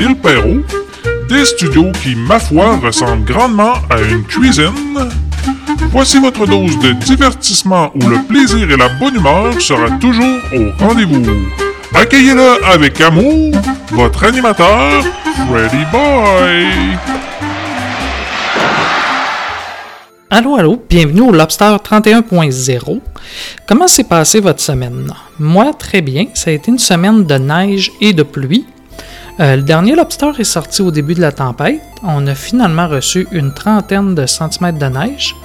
Il Perrault, des studios qui, ma foi, ressemblent grandement à une cuisine. Voici votre dose de divertissement où le plaisir et la bonne humeur sera toujours au rendez-vous. Accueillez-le avec amour, votre animateur, Freddy Boy. Allô, allô, bienvenue au Lobster 31.0. Comment s'est passée votre semaine? Moi, très bien. Ça a été une semaine de neige et de pluie. Euh, le dernier Lobster est sorti au début de la tempête. On a finalement reçu une trentaine de centimètres de neige.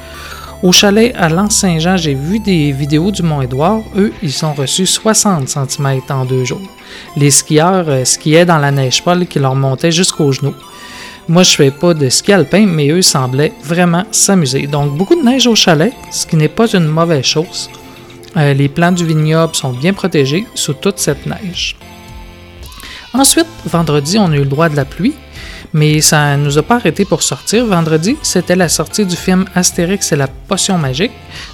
Au chalet à Lens-Saint-Jean, j'ai vu des vidéos du Mont-Édouard. Eux, ils ont reçu 60 cm en deux jours. Les skieurs euh, skiaient dans la neige folle qui leur montait jusqu'aux genoux. Moi, je fais pas de ski alpin, mais eux semblaient vraiment s'amuser. Donc, beaucoup de neige au chalet, ce qui n'est pas une mauvaise chose. Euh, les plants du vignoble sont bien protégés sous toute cette neige. Ensuite, vendredi, on a eu le droit de la pluie. Mais ça ne nous a pas arrêté pour sortir. Vendredi, c'était la sortie du film Astérix et la potion magique.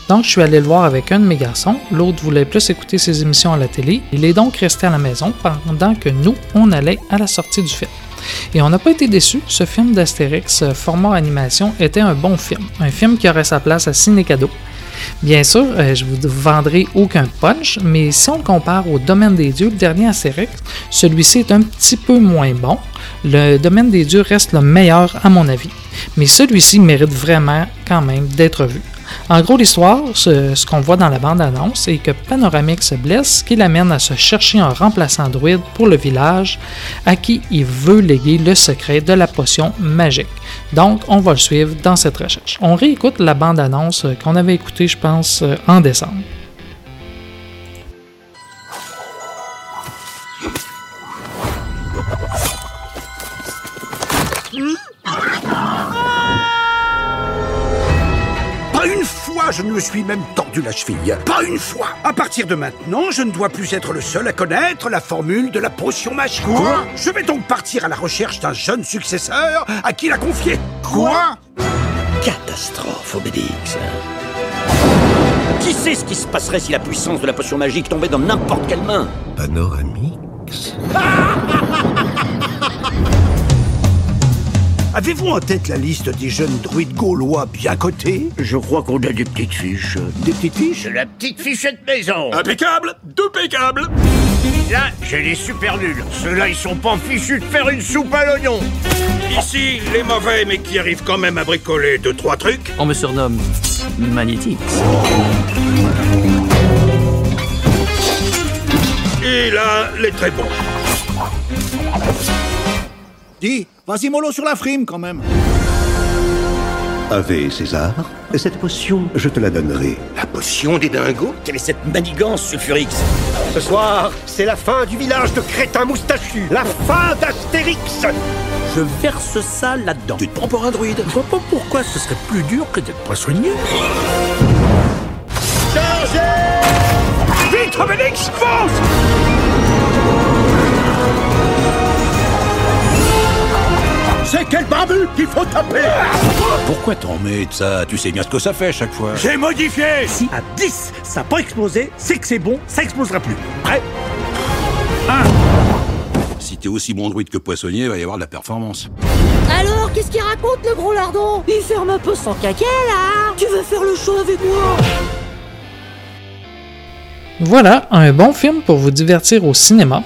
Donc, je suis allé le voir avec un de mes garçons. L'autre voulait plus écouter ses émissions à la télé. Il est donc resté à la maison pendant que nous, on allait à la sortie du film. Et on n'a pas été déçus. Ce film d'Astérix, euh, format animation, était un bon film. Un film qui aurait sa place à Ciné Cadeau. Bien sûr, euh, je vous vendrai aucun punch, mais si on le compare au Domaine des Dieux, le dernier Astérix, celui-ci est un petit peu moins bon. Le Domaine des Dieux reste le meilleur à mon avis, mais celui-ci mérite vraiment quand même d'être vu. En gros, l'histoire, ce, qu'on voit dans la bande-annonce, c'est que Panoramique se blesse, ce qui l'amène à se chercher un remplaçant druide pour le village, à qui il veut léguer le secret de la potion magique. Donc, on va le suivre dans cette recherche. On réécoute la bande-annonce qu'on avait écoutée, je pense, en décembre. Suis même tordu la cheville. Pas une fois À partir de maintenant, je ne dois plus être le seul à connaître la formule de la potion magique. Quoi Je vais donc partir à la recherche d'un jeune successeur à qui la confier. Quoi Catastrophe, Obélix. Qui sait ce qui se passerait si la puissance de la potion magique tombait dans n'importe quelle main? Panoramix Avez-vous en tête la liste des jeunes druides gaulois bien cotés Je crois qu'on a des petites fiches. Des petites fiches La petite fichette maison Impeccable Impeccable Là, j'ai des super nuls. Ceux-là, ils sont pas fichus de faire une soupe à l'oignon Ici, les mauvais, mais qui arrivent quand même à bricoler deux, trois trucs. On me surnomme Magnétique. Et là, les très bons. Dis, vas-y mollo sur la frime quand même. Ave César, cette potion, je te la donnerai. La potion des dingos? Quelle est cette manigance, Sulfurix Ce soir, c'est la fin du village de crétins moustachus. La fin d'Astérix Je verse ça là-dedans. Tu te prends pour un druide Je vois pas pourquoi ce serait plus dur que d'être poissonnier. Chargez Vite, Obélix, fonce C'est quel barbu qu'il faut taper Pourquoi t'en mets de ça? Tu sais bien ce que ça fait à chaque fois. J'ai modifié Si à 10, ça n'a pas explosé, c'est que c'est bon, ça explosera plus. Prêt? Si t'es aussi bon druide que poissonnier, il va y avoir de la performance. Alors, qu'est-ce qu'il raconte le gros lardon? Il ferme un peu son caquet là Tu veux faire le show avec moi? Voilà, un bon film pour vous divertir au cinéma.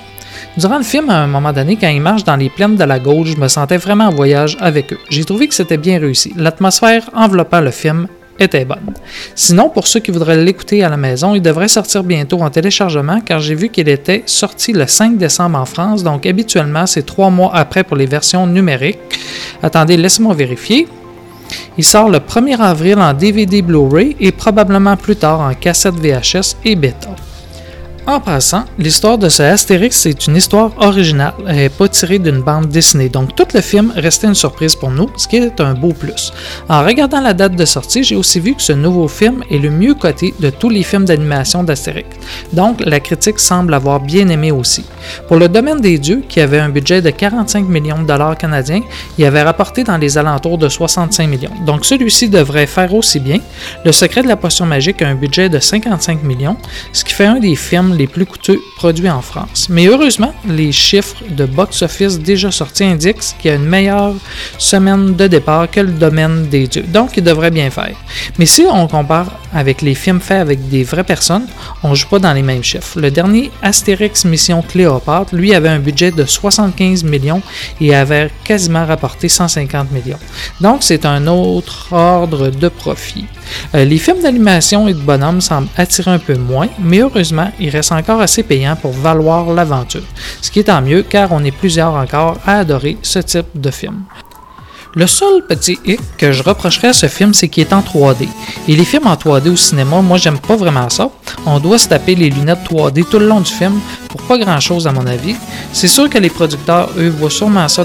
Durant le film, à un moment donné, quand ils marchent dans les plaines de la Gaule, je me sentais vraiment en voyage avec eux. J'ai trouvé que c'était bien réussi. L'atmosphère enveloppant le film était bonne. Sinon, pour ceux qui voudraient l'écouter à la maison, il devrait sortir bientôt en téléchargement car j'ai vu qu'il était sorti le 5 décembre en France, donc habituellement c'est trois mois après pour les versions numériques. Attendez, laissez-moi vérifier. Il sort le 1er avril en DVD Blu-ray et probablement plus tard en cassette VHS et bêta. En passant, l'histoire de ce Astérix est une histoire originale, pas tirée d'une bande dessinée, donc tout le film restait une surprise pour nous, ce qui est un beau plus. En regardant la date de sortie, j'ai aussi vu que ce nouveau film est le mieux coté de tous les films d'animation d'Astérix, donc la critique semble avoir bien aimé aussi. Pour le domaine des dieux, qui avait un budget de 45 millions de dollars canadiens, il avait rapporté dans les alentours de 65 millions, donc celui-ci devrait faire aussi bien. Le secret de la potion magique a un budget de 55 millions, ce qui fait un des films les plus coûteux produits en France. Mais heureusement, les chiffres de box-office déjà sortis indiquent qu'il y a une meilleure semaine de départ que le domaine des dieux. Donc, il devrait bien faire. Mais si on compare avec les films faits avec des vraies personnes, on ne joue pas dans les mêmes chiffres. Le dernier Astérix Mission Cléopâtre, lui, avait un budget de 75 millions et avait quasiment rapporté 150 millions. Donc, c'est un autre ordre de profit. Euh, les films d'animation et de bonhomme semblent attirer un peu moins, mais heureusement, ils restent encore assez payants pour valoir l'aventure. Ce qui est tant mieux car on est plusieurs encore à adorer ce type de film. Le seul petit hic que je reprocherais à ce film, c'est qu'il est en 3D. Et les films en 3D au cinéma, moi j'aime pas vraiment ça. On doit se taper les lunettes 3D tout le long du film pour pas grand chose à mon avis. C'est sûr que les producteurs, eux, voient sûrement ça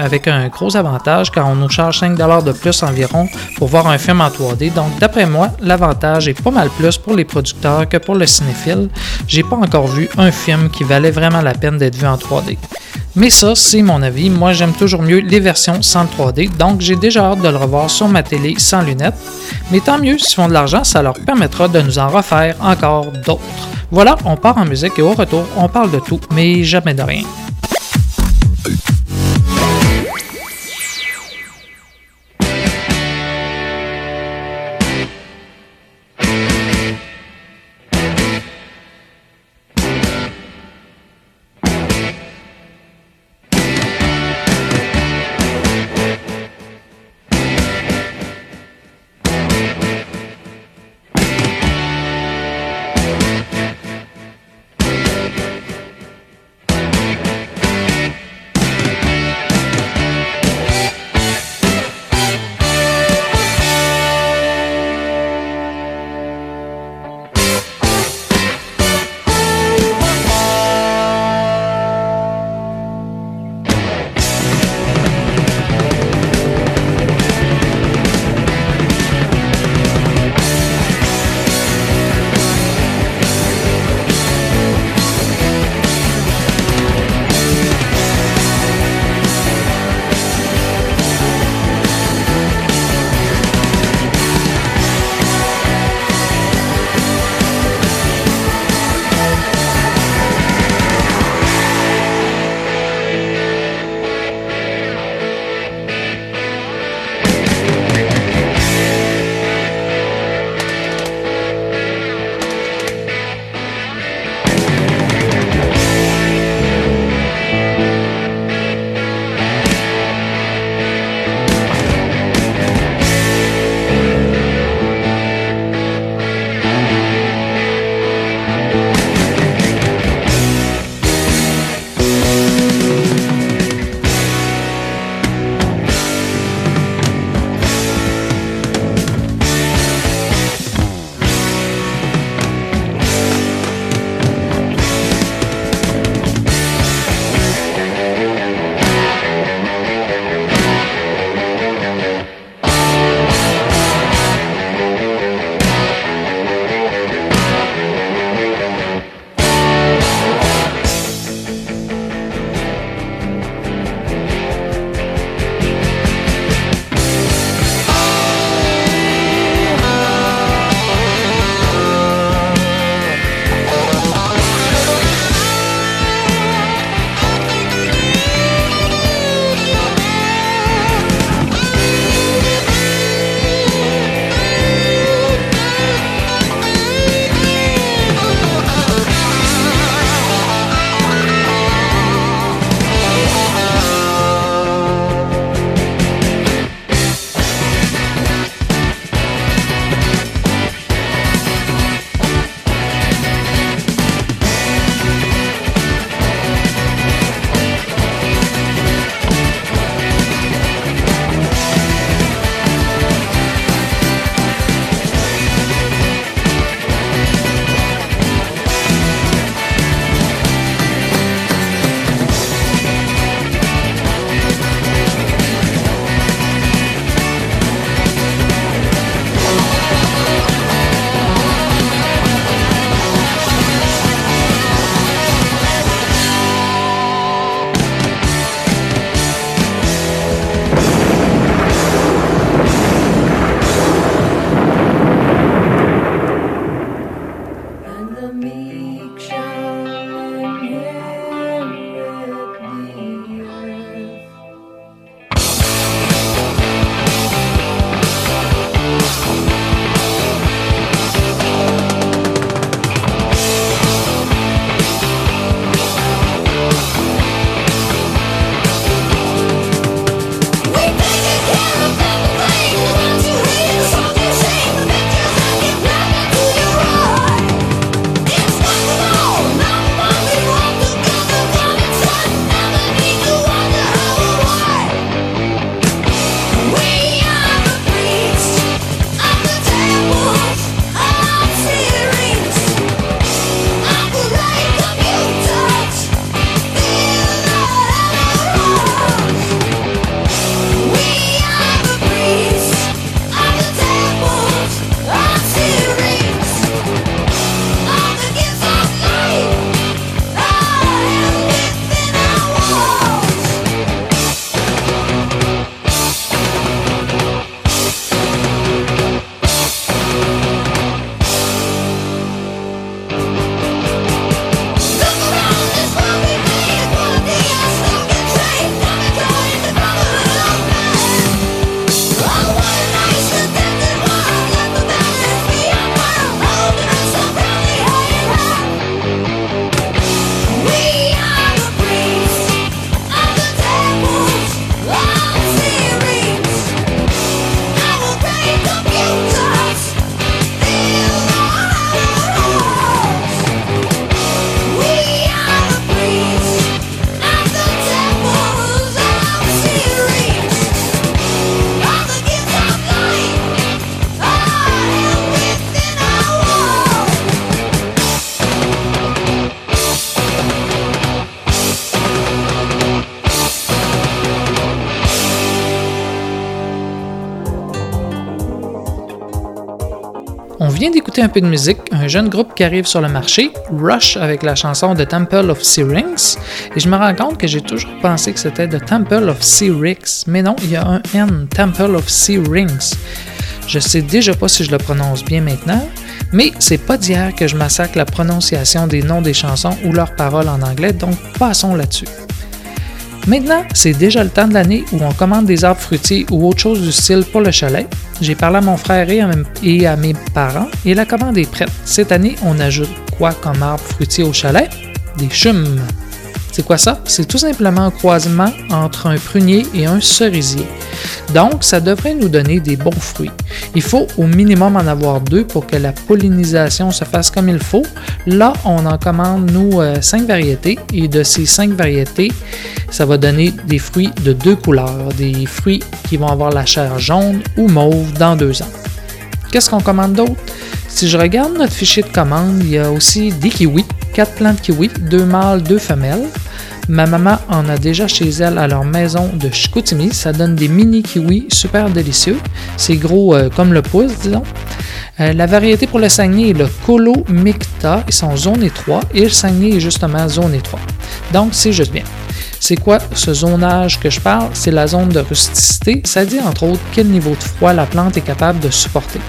avec un gros avantage car on nous charge 5$ de plus environ pour voir un film en 3D. Donc d'après moi, l'avantage est pas mal plus pour les producteurs que pour le cinéphile. J'ai pas encore vu un film qui valait vraiment la peine d'être vu en 3D. Mais ça, c'est mon avis. Moi, j'aime toujours mieux les versions sans 3D, donc j'ai déjà hâte de le revoir sur ma télé sans lunettes. Mais tant mieux, s'ils font de l'argent, ça leur permettra de nous en refaire encore d'autres. Voilà, on part en musique et au retour, on parle de tout, mais jamais de rien. De musique, un jeune groupe qui arrive sur le marché, Rush avec la chanson The Temple of Syrinx, et je me rends compte que j'ai toujours pensé que c'était The Temple of Syrinx, mais non, il y a un N, Temple of Syrinx. Je sais déjà pas si je le prononce bien maintenant, mais c'est pas d'hier que je massacre la prononciation des noms des chansons ou leurs paroles en anglais, donc passons là-dessus. Maintenant, c'est déjà le temps de l'année où on commande des arbres fruitiers ou autre chose du style pour le chalet. J'ai parlé à mon frère et à, mes parents et la commande est prête. Cette année, on ajoute quoi comme arbre fruitier au chalet? Des chumes. C'est quoi ça? C'est tout simplement un croisement entre un prunier et un cerisier. Donc, ça devrait nous donner des bons fruits. Il faut au minimum en avoir deux pour que la pollinisation se fasse comme il faut. Là, on en commande, nous, euh, cinq variétés et de ces cinq variétés, ça va donner des fruits de deux couleurs, des fruits qui vont avoir la chair jaune ou mauve dans deux ans. Qu'est-ce qu'on commande d'autre? Si je regarde notre fichier de commande, il y a aussi des kiwis, quatre plants de kiwis, deux mâles, deux femelles. Ma maman en a déjà chez elle à leur maison de Chicoutimi. Ça donne des mini kiwis super délicieux. C'est gros euh, comme le pouce, disons. Euh, la variété pour le Saguenay est le Colo Micta. Ils sont zone étroite et le Saguenay est justement zone étroite. Donc, c'est juste bien. C'est quoi ce zonage que je parle? C'est la zone de rusticité. Ça dit entre autres quel niveau de froid la plante est capable de supporter.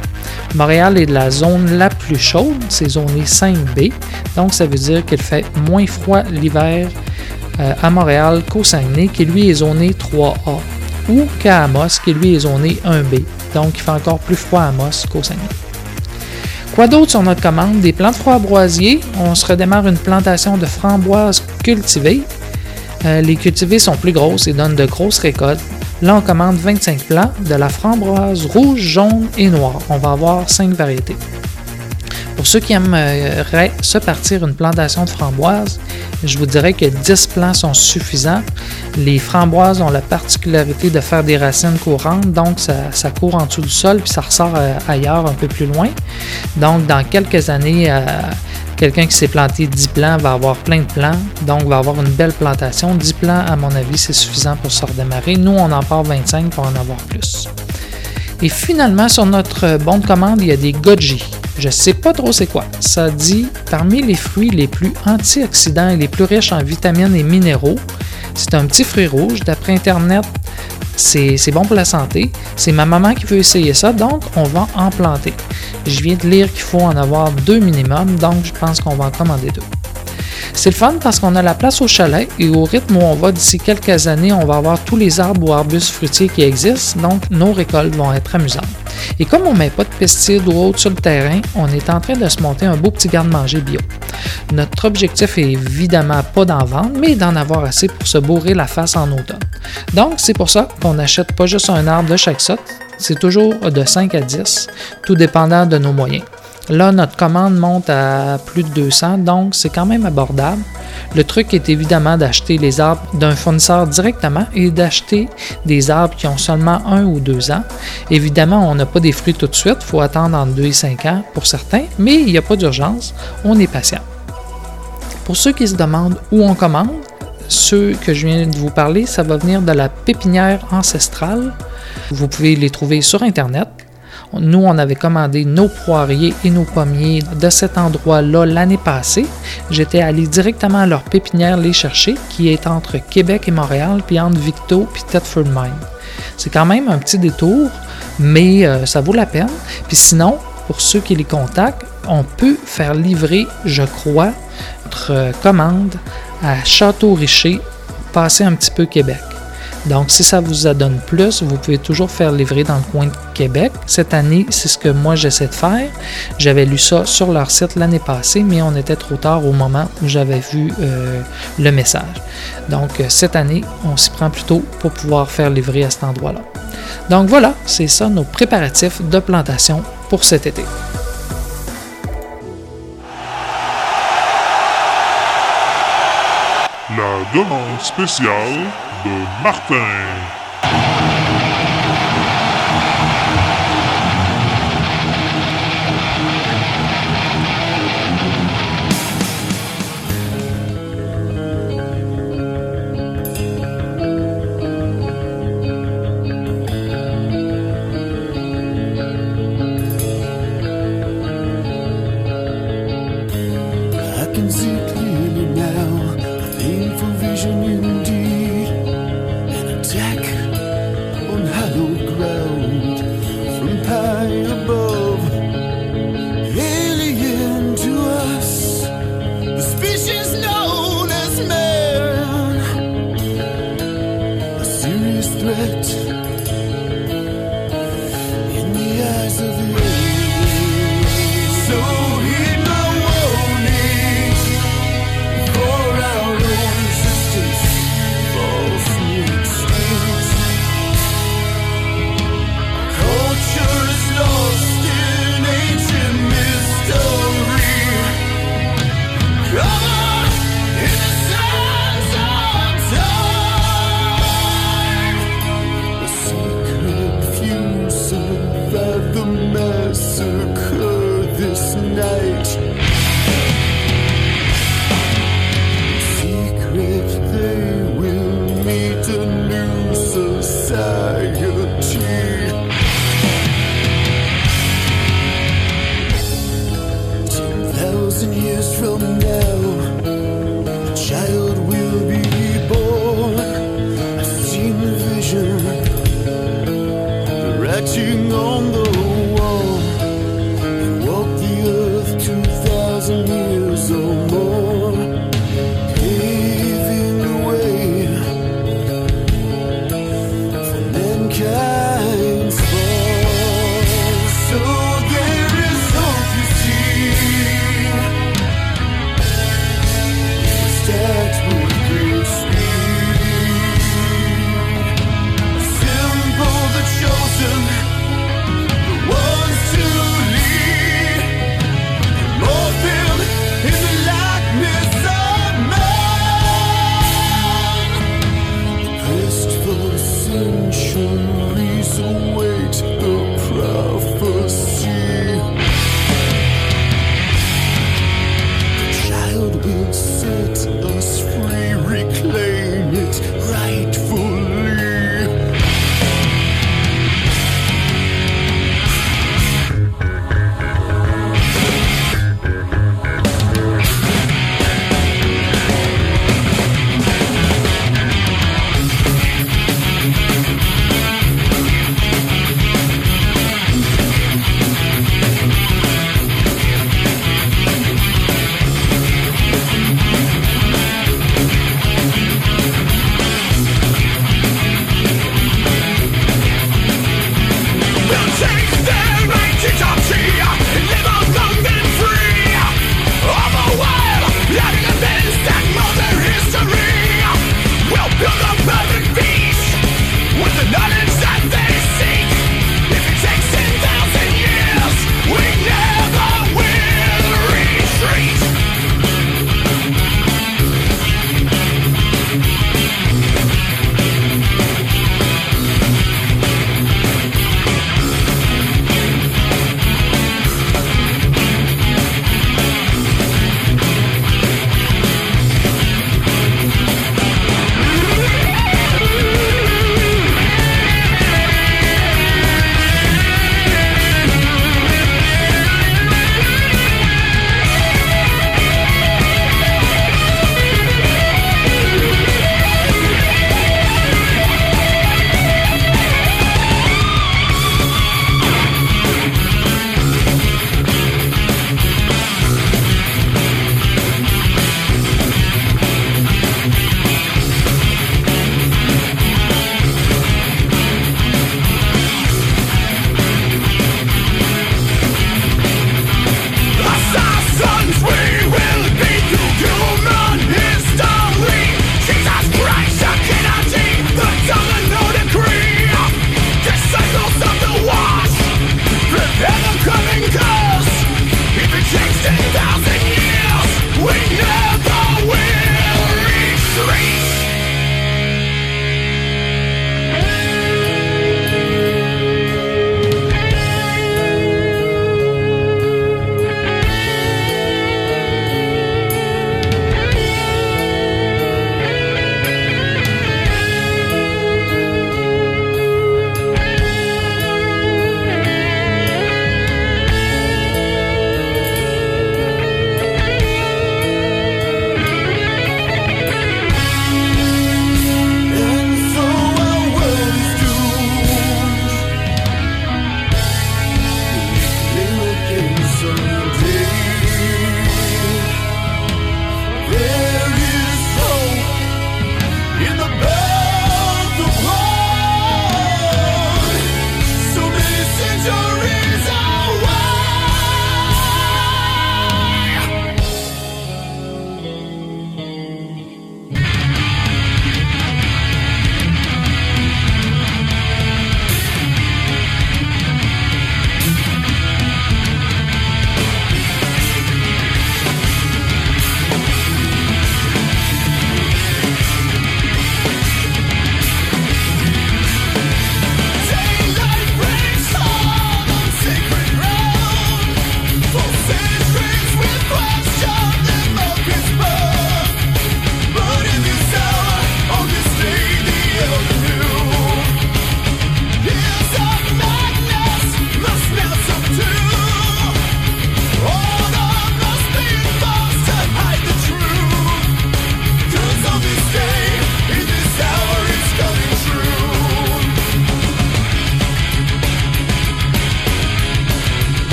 Montréal est de la zone la plus chaude, c'est zoné 5B, donc ça veut dire qu'il fait moins froid l'hiver euh, à Montréal qu'au Saguenay, qui lui est zoné 3A, ou qu'à Amos, qui lui est zoné 1B, donc il fait encore plus froid à Amos qu'au Saguenay. Quoi d'autre sur notre commande? Des plantes framboisiers. On se redémarre une plantation de framboises cultivées. Euh, les cultivées sont plus grosses et donnent de grosses récoltes. Là, on commande 25 plants de la framboise rouge, jaune et noire. On va avoir 5 variétés. Pour ceux qui aimeraient se partir une plantation de framboises, je vous dirais que 10 plants sont suffisants. Les framboises ont la particularité de faire des racines courantes, donc ça, court en dessous du sol puis ça ressort euh, ailleurs un peu plus loin. Donc, dans quelques années, euh, quelqu'un qui s'est planté 10 plants va avoir plein de plants, donc va avoir une belle plantation. 10 plants, à mon avis, c'est suffisant pour se redémarrer. Nous, on en part 25 pour en avoir plus. Et finalement, sur notre bon de commande, il y a des goji. Je sais pas trop c'est quoi. Ça dit parmi les fruits les plus antioxydants et les plus riches en vitamines et minéraux. C'est un petit fruit rouge. D'après Internet, c'est bon pour la santé. C'est ma maman qui veut essayer ça, donc on va en planter. Je viens de lire qu'il faut en avoir deux minimum, donc je pense qu'on va en commander deux. C'est le fun parce qu'on a la place au chalet et au rythme où on va d'ici quelques années, on va avoir tous les arbres ou arbustes fruitiers qui existent, donc nos récoltes vont être amusantes. Et comme on ne met pas de pesticides ou autres sur le terrain, on est en train de se monter un beau petit garde-manger bio. Notre objectif est évidemment pas d'en vendre, mais d'en avoir assez pour se bourrer la face en automne. Donc, c'est pour ça qu'on n'achète pas juste un arbre de chaque sorte, c'est toujours de 5 à 10, tout dépendant de nos moyens. Là, notre commande monte à plus de 200, donc c'est quand même abordable. Le truc est évidemment d'acheter les arbres d'un fournisseur directement et d'acheter des arbres qui ont seulement un ou deux ans. Évidemment, on n'a pas des fruits tout de suite, il faut attendre entre 2 et 5 ans pour certains, mais il n'y a pas d'urgence, on est patient. Pour ceux qui se demandent où on commande, ceux que je viens de vous parler, ça va venir de la pépinière ancestrale. Vous pouvez les trouver sur Internet. Nous, on avait commandé nos poiriers et nos pommiers de cet endroit-là l'année passée. J'étais allé directement à leur pépinière les chercher, qui est entre Québec et Montréal, puis entre Victo et Thetford Mine. C'est quand même un petit détour, mais euh, ça vaut la peine. Puis sinon, pour ceux qui les contactent, on peut faire livrer, je crois, notre commande à Château-Richer, passer un petit peu Québec. Donc, si ça vous donne plus, vous pouvez toujours faire livrer dans le coin de Québec. Cette année, c'est ce que moi j'essaie de faire. J'avais lu ça sur leur site l'année passée, mais on était trop tard au moment où j'avais vu euh, le message. Donc, euh, cette année, on s'y prend plutôt pour pouvoir faire livrer à cet endroit-là. Donc voilà, c'est ça nos préparatifs de plantation pour cet été. Demande spéciale de Martin.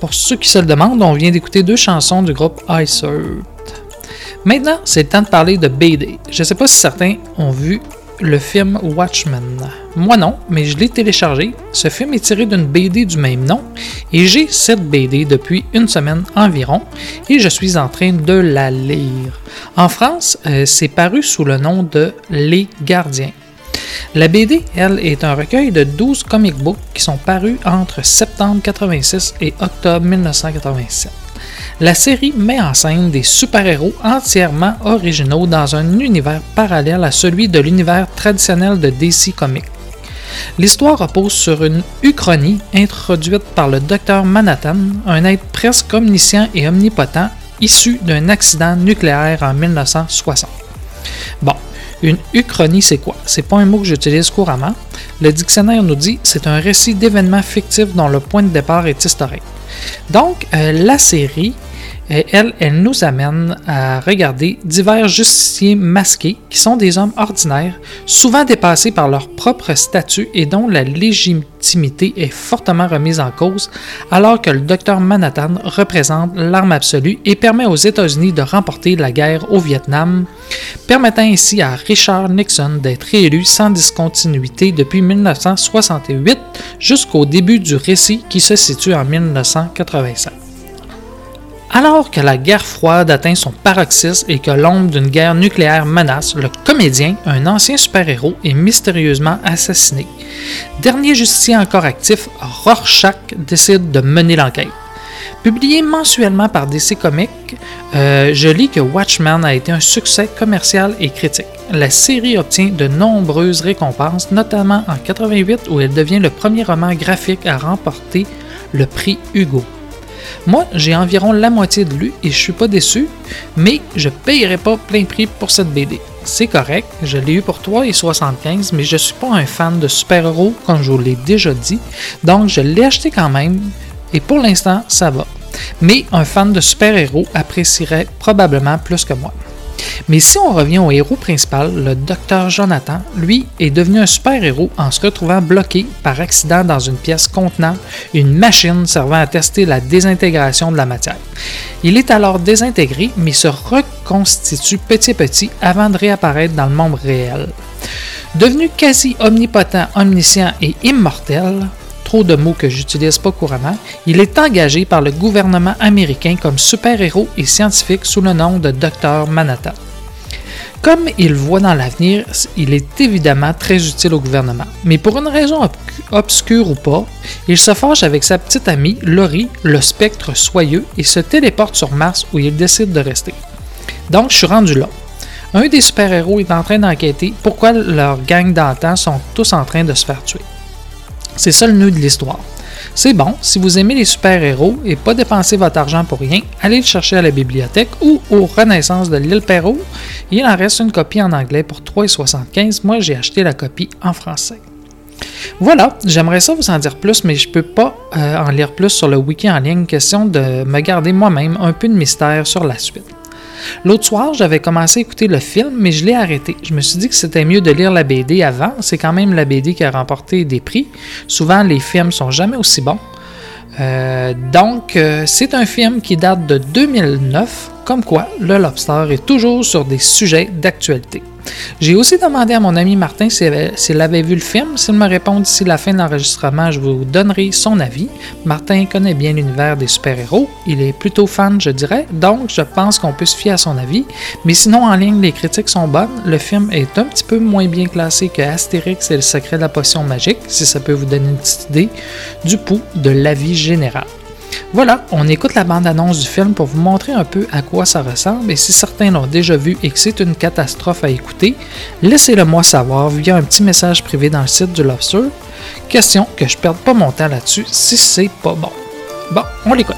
Pour ceux qui se le demandent, on vient d'écouter deux chansons du groupe Ice Earth. Maintenant, c'est le temps de parler de BD. Je ne sais pas si certains ont vu le film Watchmen. Moi non, mais je l'ai téléchargé. Ce film est tiré d'une BD du même nom et j'ai cette BD depuis une semaine environ et je suis en train de la lire. En France, euh, c'est paru sous le nom de Les Gardiens. La BD, elle, est un recueil de 12 comic books qui sont parus entre septembre 1986 et octobre 1987. La série met en scène des super-héros entièrement originaux dans un univers parallèle à celui de l'univers traditionnel de DC Comics. L'histoire repose sur une uchronie introduite par le docteur Manhattan, un être presque omniscient et omnipotent issu d'un accident nucléaire en 1960. Bon, une uchronie, c'est quoi? C'est pas un mot que j'utilise couramment. Le dictionnaire nous dit c'est un récit d'événements fictifs dont le point de départ est historique. Donc, euh, la série, euh, elle, elle nous amène à regarder divers justiciers masqués qui sont des hommes ordinaires, souvent dépassés par leur propre statut et dont la légitimité est fortement remise en cause, alors que le docteur Manhattan représente l'arme absolue et permet aux États-Unis de remporter la guerre au Vietnam, permettant ainsi à Richard Nixon d'être réélu sans discontinuité depuis 1968 jusqu'au début du récit qui se situe en 1987. Alors que la guerre froide atteint son paroxysme et que l'ombre d'une guerre nucléaire menace, le comédien, un ancien super-héros, est mystérieusement assassiné. Dernier justicier encore actif, Rorschach décide de mener l'enquête. Publié mensuellement par DC Comics, euh, je lis que Watchmen a été un succès commercial et critique. La série obtient de nombreuses récompenses, notamment en 88 où elle devient le premier roman graphique à remporter le prix Hugo. Moi, j'ai environ la moitié de lu et je suis pas déçu, mais je payerai pas plein prix pour cette BD. C'est correct, je l'ai eu pour 3,75, mais je suis pas un fan de super-héros, comme je vous l'ai déjà dit, donc je l'ai acheté quand même, et pour l'instant, ça va. Mais un fan de super-héros apprécierait probablement plus que moi. Mais si on revient au héros principal, le docteur Jonathan, lui, est devenu un super-héros en se retrouvant bloqué par accident dans une pièce contenant une machine servant à tester la désintégration de la matière. Il est alors désintégré, mais se reconstitue petit à petit avant de réapparaître dans le monde réel. Devenu quasi omnipotent, omniscient et immortel, trop de mots que j'utilise pas couramment, il est engagé par le gouvernement américain comme super-héros et scientifique sous le nom de Dr Manhattan. Comme il voit dans l'avenir, il est évidemment très utile au gouvernement. Mais pour une raison ob- obscure ou pas, il se fâche avec sa petite amie Laurie, le spectre soyeux, et se téléporte sur Mars où il décide de rester. Donc je suis rendu là. Un des super-héros est en train d'enquêter pourquoi leur gang d'antan sont tous en train de se faire tuer. C'est ça le nœud de l'histoire. C'est bon, si vous aimez les super-héros et pas dépenser votre argent pour rien, allez le chercher à la bibliothèque ou aux Renaissance de l'île Perrault. Il en reste une copie en anglais pour 3,75. Moi, j'ai acheté la copie en français. Voilà, j'aimerais ça vous en dire plus, mais je peux pas euh, en lire plus sur le wiki en ligne. Question de me garder moi-même un peu de mystère sur la suite. L'autre soir, j'avais commencé à écouter le film, mais je l'ai arrêté. Je me suis dit que c'était mieux de lire la BD avant. C'est quand même la BD qui a remporté des prix. Souvent, les films sont jamais aussi bons. Euh, donc, euh, c'est un film qui date de 2009, comme quoi le Lobster est toujours sur des sujets d'actualité. J'ai aussi demandé à mon ami Martin s'il avait vu le film. S'il me répond d'ici la fin de l'enregistrement, je vous donnerai son avis. Martin connaît bien l'univers des super-héros. Il est plutôt fan, je dirais, donc je pense qu'on peut se fier à son avis. Mais sinon, en ligne, les critiques sont bonnes. Le film est un petit peu moins bien classé que Astérix et le secret de la potion magique, si ça peut vous donner une petite idée du pouls de l'avis général. Voilà, on écoute la bande-annonce du film pour vous montrer un peu à quoi ça ressemble et si certains l'ont déjà vu et que c'est une catastrophe à écouter, laissez-le moi savoir via un petit message privé dans le site du Lobster. Question que je perde pas mon temps là-dessus si c'est pas bon. Bon, on l'écoute.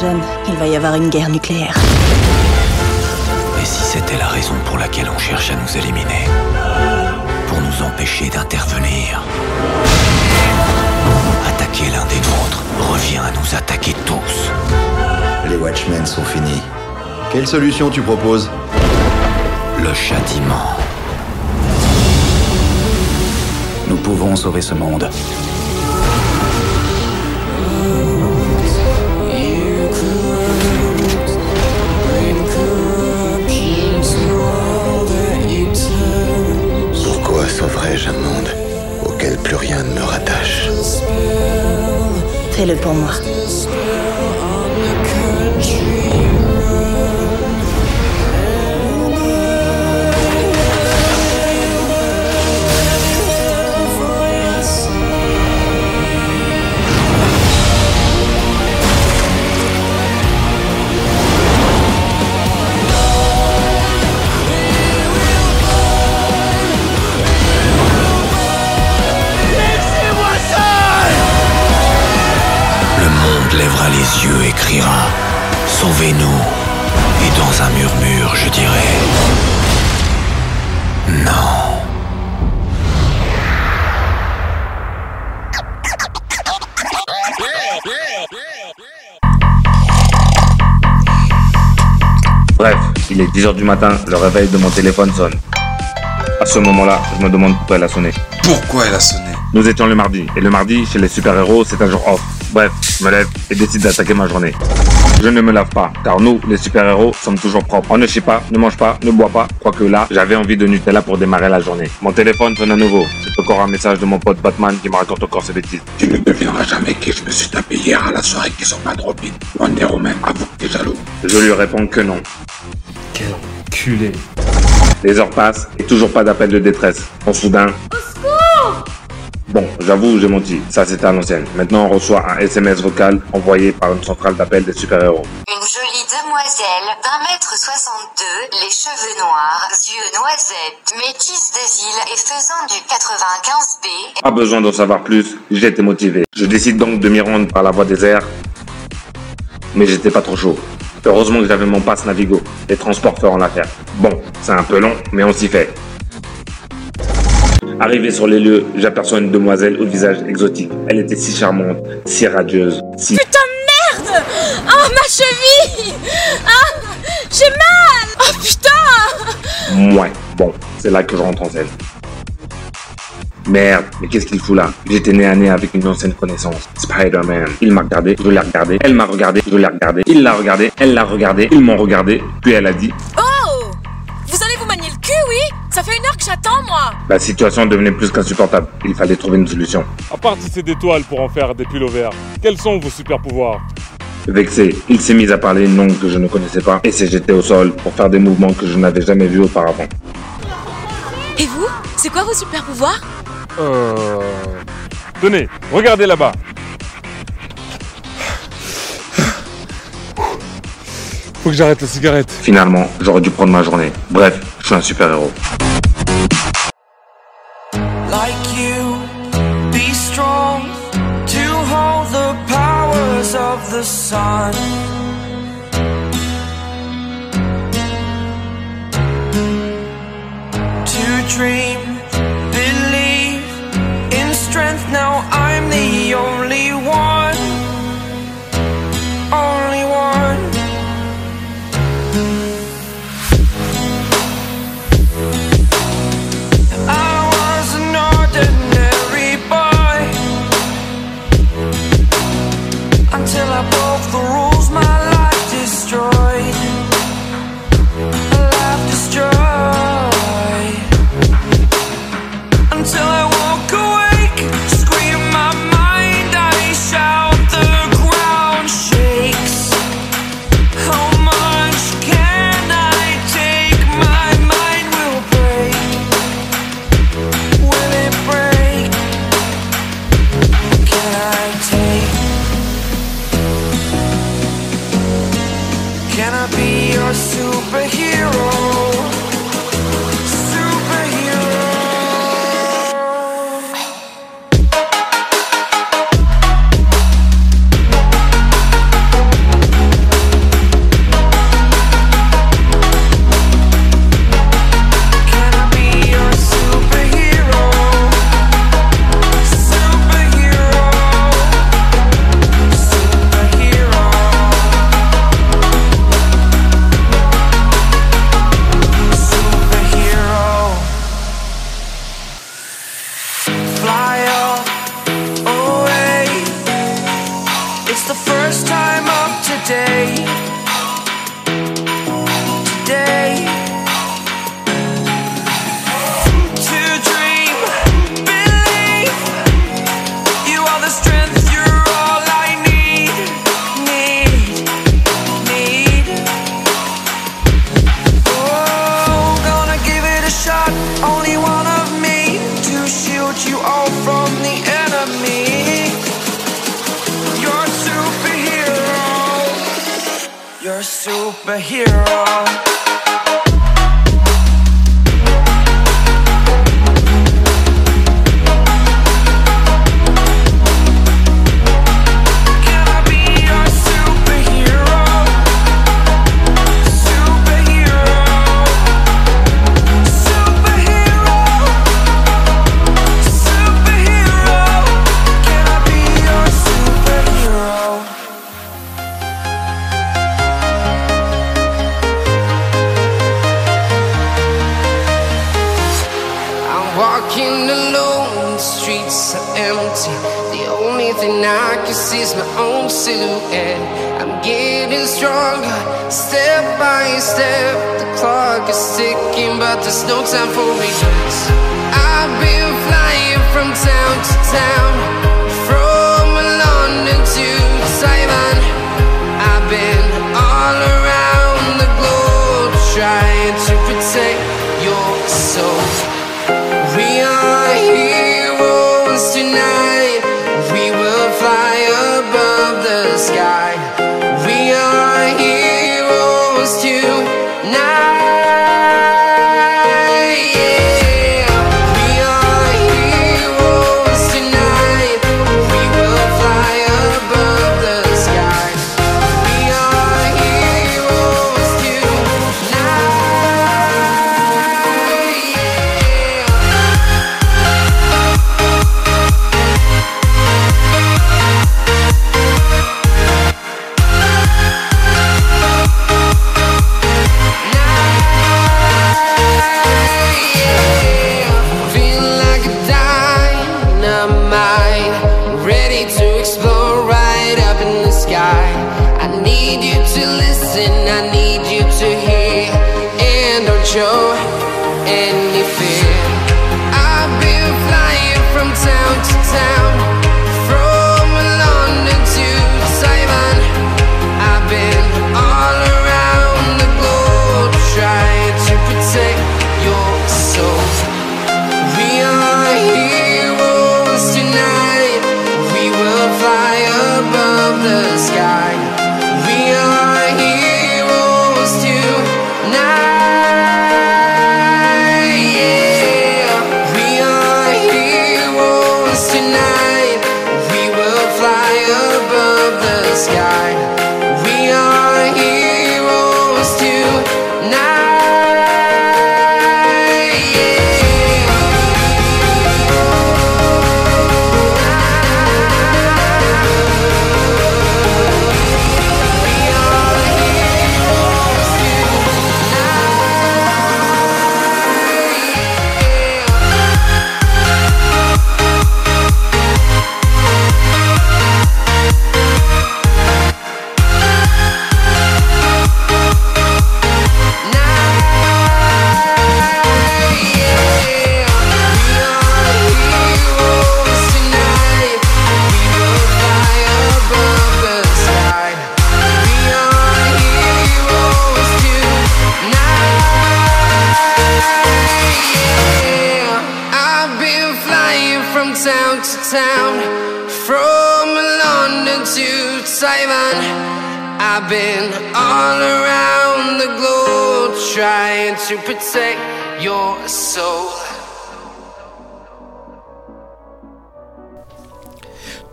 John, il va y avoir une guerre nucléaire. Et si c'était la raison pour laquelle on cherche à nous éliminer? Pour nous empêcher d'intervenir Attaquer l'un des nôtres revient à nous attaquer tous. Les Watchmen sont finis. Quelle solution tu proposes? Le châtiment. Nous pouvons sauver ce monde. Fais-le pour moi. Lèvera les yeux et criera Sauvez-nous Et dans un murmure, je dirai Non. Bref, il est 10h du matin, le réveil de mon téléphone sonne. À ce moment-là, je me demande pourquoi elle a sonné. Pourquoi elle a sonné? Nous étions le mardi, et le mardi, chez les super-héros, c'est un jour off. Bref, je me lève et décide d'attaquer ma journée. Je ne me lave pas, car nous, les super-héros, sommes toujours propres. On ne chie pas, ne mange pas, ne boit pas, quoique là, j'avais envie de Nutella pour démarrer la journée. Mon téléphone sonne à nouveau. C'est encore un message de mon pote Batman qui me raconte encore ses bêtises. Tu ne devineras jamais qui je me suis tapé hier à la soirée qui sont pas de Robin. Wonder Woman, avoue que t'es jaloux. Je lui réponds que non. Quel culé. Les heures passent et toujours pas d'appel de détresse. En soudain. Bon, j'avoue, j'ai menti. Ça, c'était à l'ancienne. Maintenant, on reçoit un SMS vocal envoyé par une centrale d'appel des super-héros. Une jolie demoiselle d'un mètre 62, les cheveux noirs, yeux noisettes, métisse des îles et faisant du 95B. Pas besoin d'en savoir plus, j'étais motivé. Je décide donc de m'y rendre par la voie des airs. Mais j'étais pas trop chaud. Heureusement que j'avais mon passe Navigo. Les transports feront l'affaire. Bon, c'est un peu long, mais on s'y fait. Arrivé sur les lieux, j'aperçois une demoiselle au visage exotique. Elle était si charmante, si radieuse, si... Putain de merde! Oh, ma cheville! Ah J'ai mal! Oh putain! Ouais, bon, c'est là que je rentre en scène. Merde, mais qu'est-ce qu'il fout là? J'étais nez à nez avec une ancienne connaissance, Spider-Man. Il m'a regardé, je l'ai regardé, elle m'a regardé, je l'ai regardé, il l'a regardé, elle l'a regardé, ils m'ont regardé, puis elle a dit Oh ça fait une heure que j'attends, moi La situation devenait plus qu'insupportable. Il fallait trouver une solution. À part tisser des toiles pour en faire des pulls verts, quels sont vos super pouvoirs? Vexé, il s'est mis à parler une langue que je ne connaissais pas et s'est jeté au sol pour faire des mouvements que je n'avais jamais vus auparavant. Et vous? C'est quoi vos super pouvoirs? Euh... Tenez, regardez là-bas. Faut que j'arrête la cigarette. Finalement, j'aurais dû prendre ma journée. Bref, je suis un super héros. sun.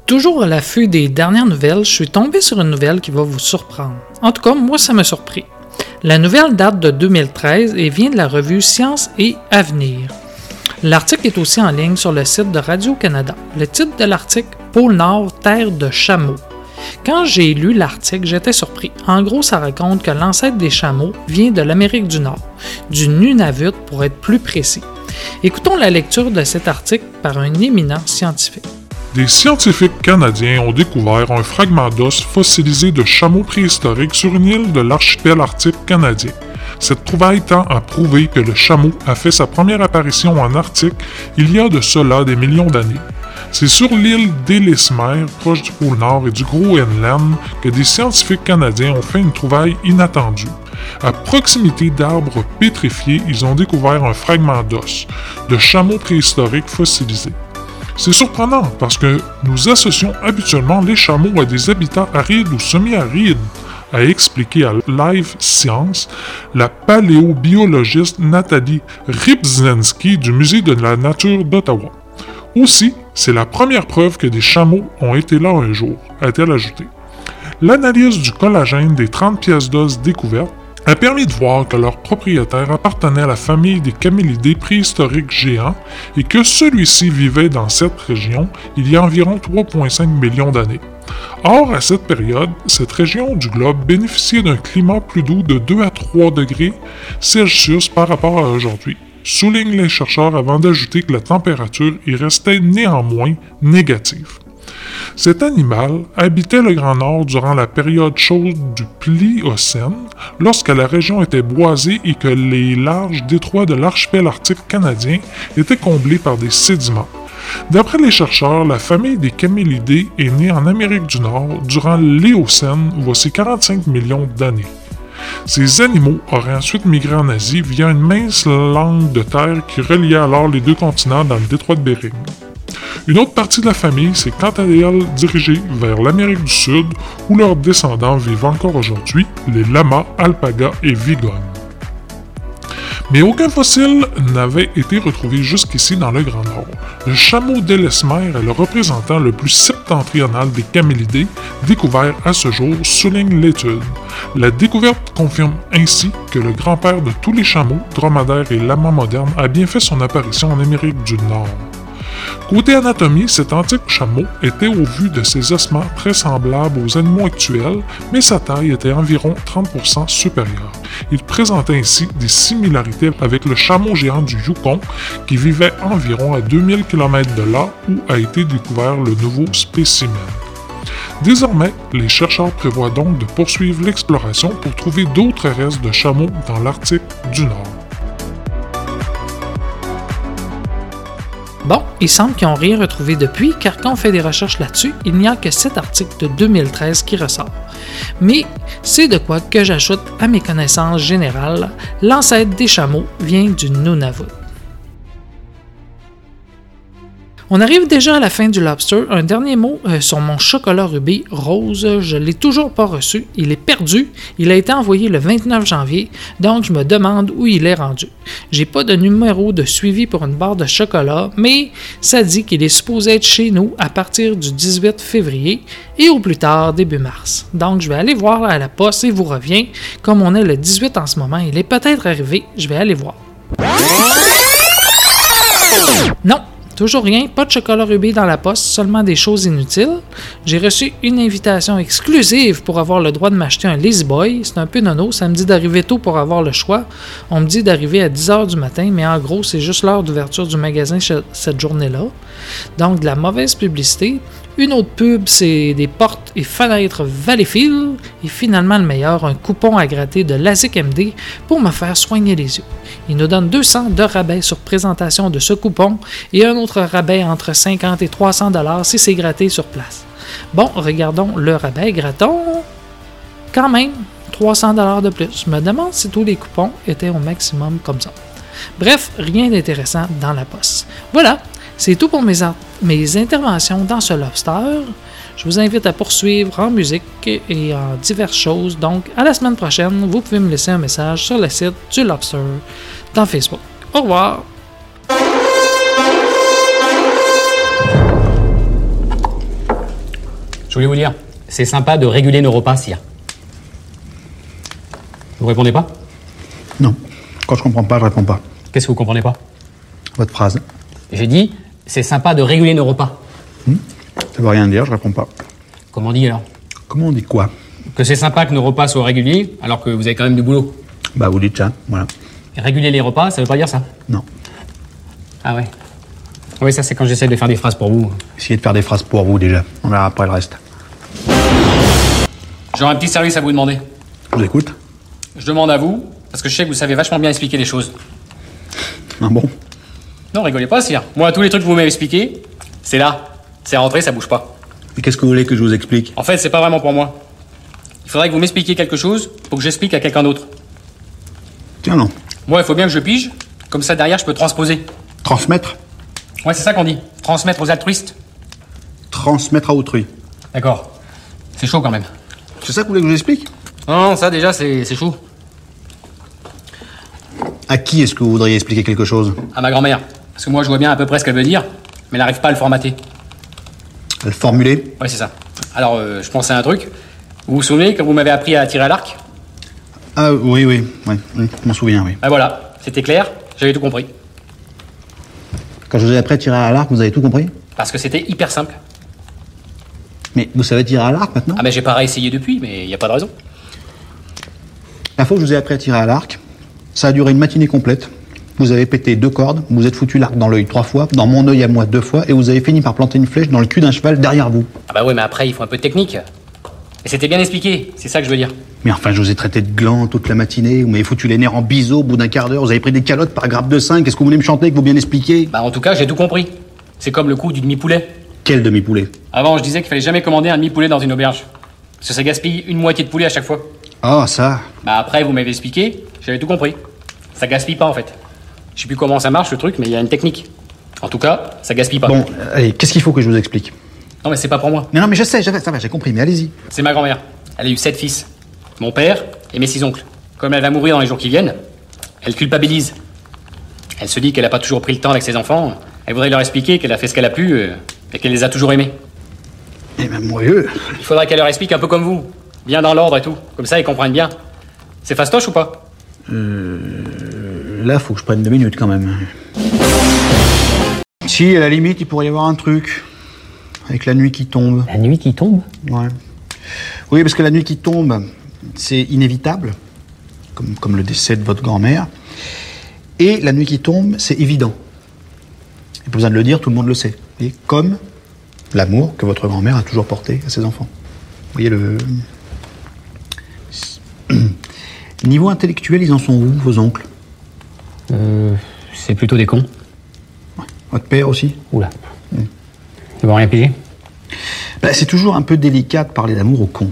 Toujours à l'affût des dernières nouvelles, je suis tombé sur une nouvelle qui va vous surprendre. En tout cas, moi, ça m'a surpris. La nouvelle date de 2013 et vient de la revue Science et Avenir. L'article est aussi en ligne sur le site de Radio-Canada. Le titre de l'article Pôle Nord, terre de chameaux. Quand j'ai lu l'article, j'étais surpris. En gros, ça raconte que l'ancêtre des chameaux vient de l'Amérique du Nord, du Nunavut pour être plus précis. Écoutons la lecture de cet article par un éminent scientifique. Des scientifiques canadiens ont découvert un fragment d'os fossilisé de chameaux préhistoriques sur une île de l'archipel arctique canadien. Cette trouvaille tend à prouver que le chameau a fait sa première apparition en Arctique il y a de cela des millions d'années. C'est sur l'île d'Ellesmere, proche du pôle Nord et du Groenland, que des scientifiques canadiens ont fait une trouvaille inattendue. À proximité d'arbres pétrifiés, ils ont découvert un fragment d'os, de chameau préhistorique fossilisé. C'est surprenant parce que nous associons habituellement les chameaux à des habitats arides ou semi-arides, a expliqué à Live Science la paléobiologiste Nathalie Rybczynski du Musée de la nature d'Ottawa. Aussi, c'est la première preuve que des chameaux ont été là un jour, a-t-elle ajouté. L'analyse du collagène des 30 pièces d'os découvertes a permis de voir que leur propriétaire appartenait à la famille des camélidés préhistoriques géants et que celui-ci vivait dans cette région il y a environ 3,5 millions d'années. Or, à cette période, cette région du globe bénéficiait d'un climat plus doux de 2 à 3 degrés Celsius par rapport à aujourd'hui, soulignent les chercheurs avant d'ajouter que la température y restait néanmoins négative. Cet animal habitait le Grand Nord durant la période chaude du Pliocène, lorsque la région était boisée et que les larges détroits de l'archipel arctique canadien étaient comblés par des sédiments. D'après les chercheurs, la famille des camélidés est née en Amérique du Nord durant l'Éocène, voici 45 millions d'années. Ces animaux auraient ensuite migré en Asie via une mince langue de terre qui reliait alors les deux continents dans le détroit de Bering. Une autre partie de la famille s'est quant à elle dirigée vers l'Amérique du Sud, où leurs descendants vivent encore aujourd'hui, les lamas, alpagas et vigognes. Mais aucun fossile n'avait été retrouvé jusqu'ici dans le Grand Nord. Le chameau d'Ellesmere est le représentant le plus septentrional des camélidés découvert à ce jour, souligne l'étude. La découverte confirme ainsi que le grand-père de tous les chameaux, dromadaires et lamas modernes a bien fait son apparition en Amérique du Nord. Côté anatomie, cet antique chameau était au vu de ses ossements très semblable aux animaux actuels, mais sa taille était environ 30% supérieure. Il présentait ainsi des similarités avec le chameau géant du Yukon qui vivait environ à 2000 km de là où a été découvert le nouveau spécimen. Désormais, les chercheurs prévoient donc de poursuivre l'exploration pour trouver d'autres restes de chameaux dans l'Arctique du Nord. Bon, il semble qu'ils n'ont rien retrouvé depuis, car quand on fait des recherches là-dessus, il n'y a que cet article de 2013 qui ressort. Mais c'est de quoi que j'ajoute à mes connaissances générales, l'ancêtre des chameaux vient du Nunavut. On arrive déjà à la fin du lobster. Un dernier mot euh, sur mon chocolat rubis rose. Je l'ai toujours pas reçu. Il est perdu. Il a été envoyé le 29 janvier, donc je me demande où il est rendu. J'ai pas de numéro de suivi pour une barre de chocolat, mais ça dit qu'il est supposé être chez nous à partir du 18 février et au plus tard début mars. Donc je vais aller voir à la poste et vous reviens. Comme on est le 18 en ce moment, il est peut-être arrivé. Je vais aller voir. Non, Toujours rien, pas de chocolat rubis dans la poste, seulement des choses inutiles. J'ai reçu une invitation exclusive pour avoir le droit de m'acheter un Lazy Boy. C'est un peu nono, ça me dit d'arriver tôt pour avoir le choix. On me dit d'arriver à 10h du matin, mais en gros, c'est juste l'heure d'ouverture du magasin cette journée-là. Donc, de la mauvaise publicité. Une autre pub, c'est des portes et fenêtres Valleyfield. Et finalement, le meilleur, un coupon à gratter de LASIK MD pour me faire soigner les yeux. Il nous donne 200 de rabais sur présentation de ce coupon et un autre rabais entre 50 et 300 dollars si c'est gratté sur place. Bon, regardons le rabais. Grattons quand même 300 dollars de plus. Je me demande si tous les coupons étaient au maximum comme ça. Bref, rien d'intéressant dans la poste. Voilà, c'est tout pour mes, mes interventions dans ce lobster. Je vous invite à poursuivre en musique et en diverses choses. Donc, à la semaine prochaine, vous pouvez me laisser un message sur le site du Lobster dans Facebook. Au revoir! Je voulais vous dire, c'est sympa de réguler nos repas, Sia. Vous répondez pas? Non. Quand je comprends pas, je réponds pas. Qu'est-ce que vous comprenez pas? Votre phrase. J'ai dit, c'est sympa de réguler nos repas. Hmm ça veut rien dire, je réponds pas. Comment on dit alors? Comment on dit quoi? Que c'est sympa que nos repas soient réguliers, alors que vous avez quand même du boulot. Bah, vous dites ça, voilà. Et réguler les repas, ça veut pas dire ça? Non. Ah ouais. Oui, ça c'est quand j'essaie de faire des phrases pour vous. Essayez de faire des phrases pour vous déjà. On verra après le reste. J'aurais un petit service à vous demander. Je vous écoute. Je demande à vous, parce que je sais que vous savez vachement bien expliquer les choses. Ah bon? Non, rigolez pas, Sire. Moi, tous les trucs que vous m'avez expliqués, c'est là. C'est rentré, ça bouge pas. Et qu'est-ce que vous voulez que je vous explique? En fait, c'est pas vraiment pour moi. Il faudrait que vous m'expliquiez quelque chose pour que j'explique à quelqu'un d'autre. Tiens, non. Moi, il faut bien que je pige. Comme ça, derrière, je peux transposer. Transmettre? Ouais, c'est ça qu'on dit. Transmettre aux altruistes. Transmettre à autrui. D'accord. C'est chaud quand même. C'est ça que vous voulez que je vous explique Non, ça déjà, c'est c'est chaud. À qui est-ce que vous voudriez expliquer quelque chose? À ma grand-mère. Parce que moi, je vois bien à peu près ce qu'elle veut dire, mais elle n'arrive pas à le formater. À le formuler Ouais, c'est ça. Alors, euh, je pensais à un truc. Vous vous souvenez quand vous m'avez appris à tirer à l'arc? Ah oui, oui, oui, oui, je m'en souviens, oui. Ah voilà, c'était clair, j'avais tout compris. Quand je vous ai appris à tirer à l'arc, vous avez tout compris? Parce que c'était hyper simple. Mais vous savez tirer à l'arc maintenant? Ah, mais j'ai pas réessayé depuis, mais il n'y a pas de raison. La fois que je vous ai appris à tirer à l'arc, ça a duré une matinée complète. Vous avez pété deux cordes, vous êtes foutu l'arc dans l'œil trois fois, dans mon œil à moi deux fois, et vous avez fini par planter une flèche dans le cul d'un cheval derrière vous. Ah bah ouais, mais après, il faut un peu de technique. Et c'était bien expliqué, c'est ça que je veux dire. Mais enfin, je vous ai traité de gland toute la matinée, vous m'avez foutu les nerfs en biseau au bout d'un quart d'heure, vous avez pris des calottes par grappe de 5, qu'est-ce que vous voulez me chanter, que vous bien expliquer Bah en tout cas, j'ai tout compris. C'est comme le coup du demi-poulet. Quel demi-poulet? Avant, je disais qu'il fallait jamais commander un demi-poulet dans une auberge. Parce que ça gaspille une moitié de poulet à chaque fois. Ah, ça Bah après, vous m'avez expliqué, j'avais tout compris. Ça gaspille pas en fait. Je sais plus comment ça marche le truc, mais il y a une technique. En tout cas, ça gaspille pas. Bon, allez, qu'est-ce qu'il faut que je vous explique? Non mais c'est pas pour moi. Non, non, mais je sais, je ça va, j'ai compris, mais allez-y. C'est ma grand-mère. Elle a eu sept fils. Mon père et mes six oncles. Comme elle va mourir dans les jours qui viennent, elle culpabilise. Elle se dit qu'elle a pas toujours pris le temps avec ses enfants. Elle voudrait leur expliquer qu'elle a fait ce qu'elle a pu euh, et qu'elle les a toujours aimés. Eh ben, moi, eux. Il faudrait qu'elle leur explique un peu comme vous. Bien dans l'ordre et tout. Comme ça, ils comprennent bien. C'est fastoche ou pas? Euh. Là, faut que je prenne deux minutes quand même. Si, à la limite, il pourrait y avoir un truc. Avec la nuit qui tombe. La nuit qui tombe Ouais. Oui, parce que la nuit qui tombe, c'est inévitable, comme, comme le décès de votre grand-mère. Et la nuit qui tombe, c'est évident. Il n'y a pas besoin de le dire, tout le monde le sait. Et comme l'amour que votre grand-mère a toujours porté à ses enfants. Vous voyez le. Niveau intellectuel, ils en sont où, vos oncles? Euh, c'est plutôt des cons. Votre père aussi Oula. Ils vont rien piger? Bah, c'est toujours un peu délicat de parler d'amour aux cons.